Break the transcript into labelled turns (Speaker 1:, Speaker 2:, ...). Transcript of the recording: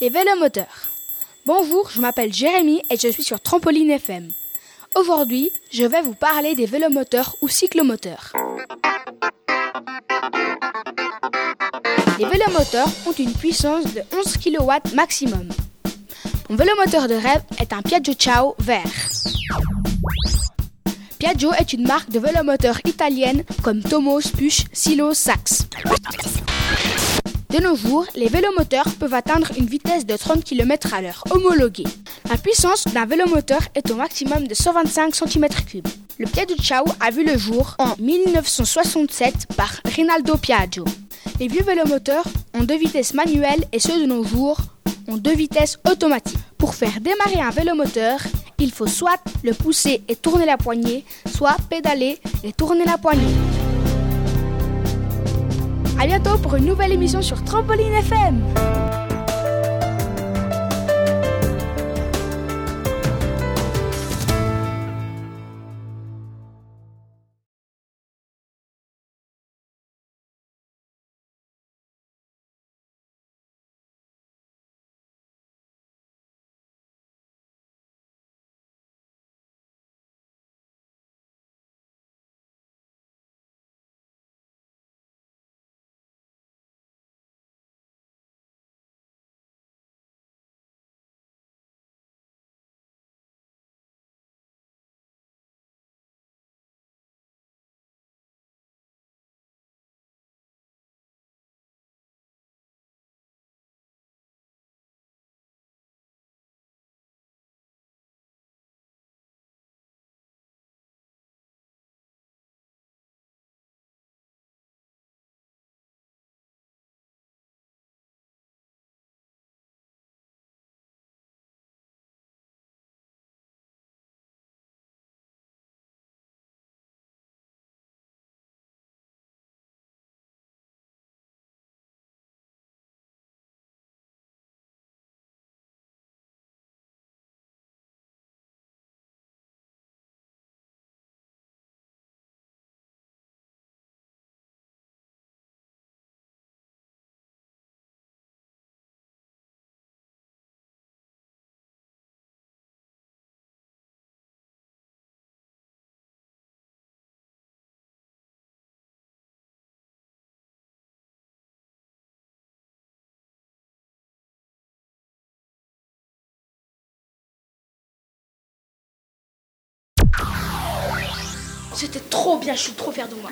Speaker 1: Les vélomoteurs. Bonjour, je m'appelle Jérémy et je suis sur Trampoline FM. Aujourd'hui, je vais vous parler des vélomoteurs ou cyclomoteurs. Les vélomoteurs ont une puissance de 11 kW maximum. Mon vélomoteur de rêve est un Piaggio Ciao vert. Piaggio est une marque de vélomoteurs italienne comme Tomos, Puch, Silo, Sax. De nos jours, les vélomoteurs peuvent atteindre une vitesse de 30 km à l'heure homologuée. La puissance d'un vélomoteur est au maximum de 125 cm3. Le Piaggio Ciao a vu le jour en 1967 par Rinaldo Piaggio. Les vieux vélomoteurs ont deux vitesses manuelles et ceux de nos jours ont deux vitesses automatiques. Pour faire démarrer un vélomoteur, il faut soit le pousser et tourner la poignée, soit pédaler et tourner la poignée. A bientôt pour une nouvelle émission sur Trampoline FM. C'était trop bien, je suis trop fier de moi.